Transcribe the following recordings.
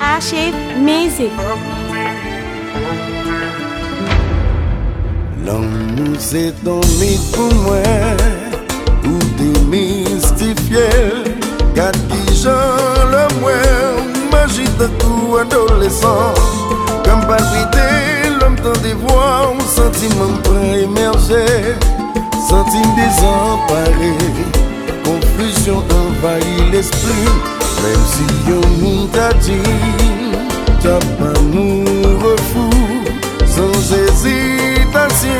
Ashif Music. C'est ton mythe pour moi Ou démystifié Car qui j'en le moins Magie de tout adolescent. Comme palpiter l'homme dans des voix Un sentiment prêt émerger Sentiment désemparé Confusion envahit l'esprit. Même si on nous t'a dit T'as pas nous refou Sans hésitation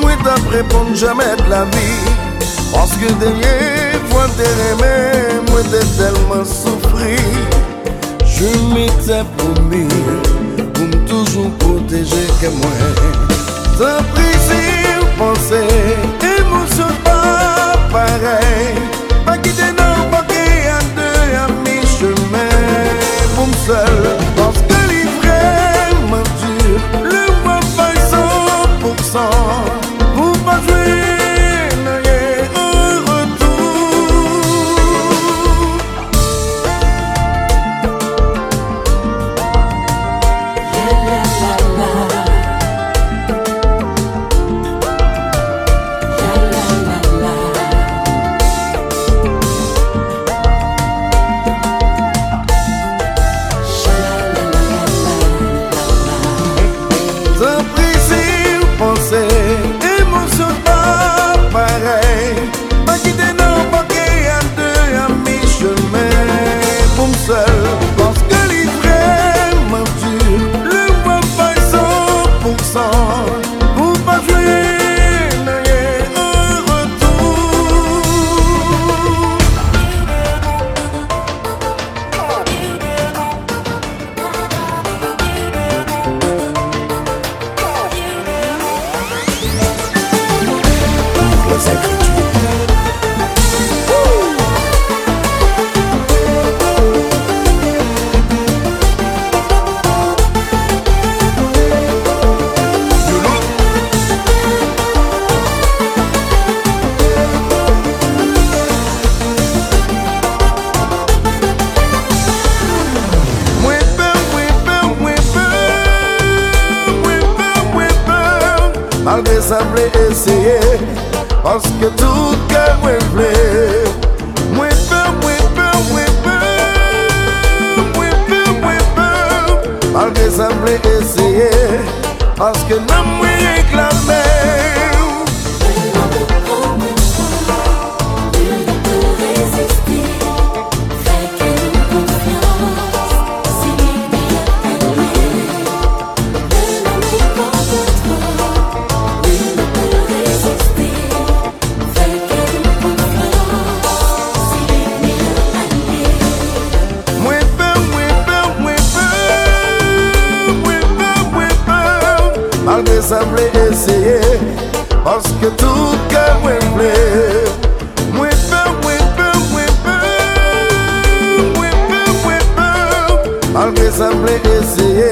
Moi t'as répondre jamais de la vie. Parce que Fois t'es aimé Moi t'es tellement souffri Je m'étais promis Pour me toujours protéger que moi Sans sa mle eseye Paske tout ke mwen vle Malgré sa vle eseye Paske tout ke mwen vle Mwen pe, mwen pe, mwen pe Mwen pe, mwen pe Malgré sa vle eseye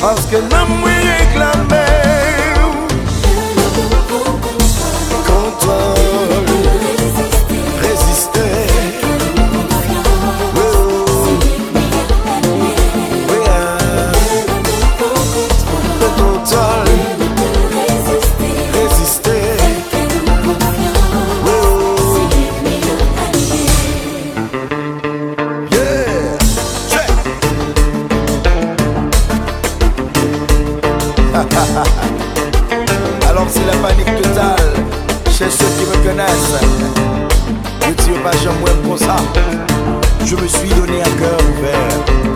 Paske nan mwen pas jamais pour ça. Je me suis donné un cœur ouvert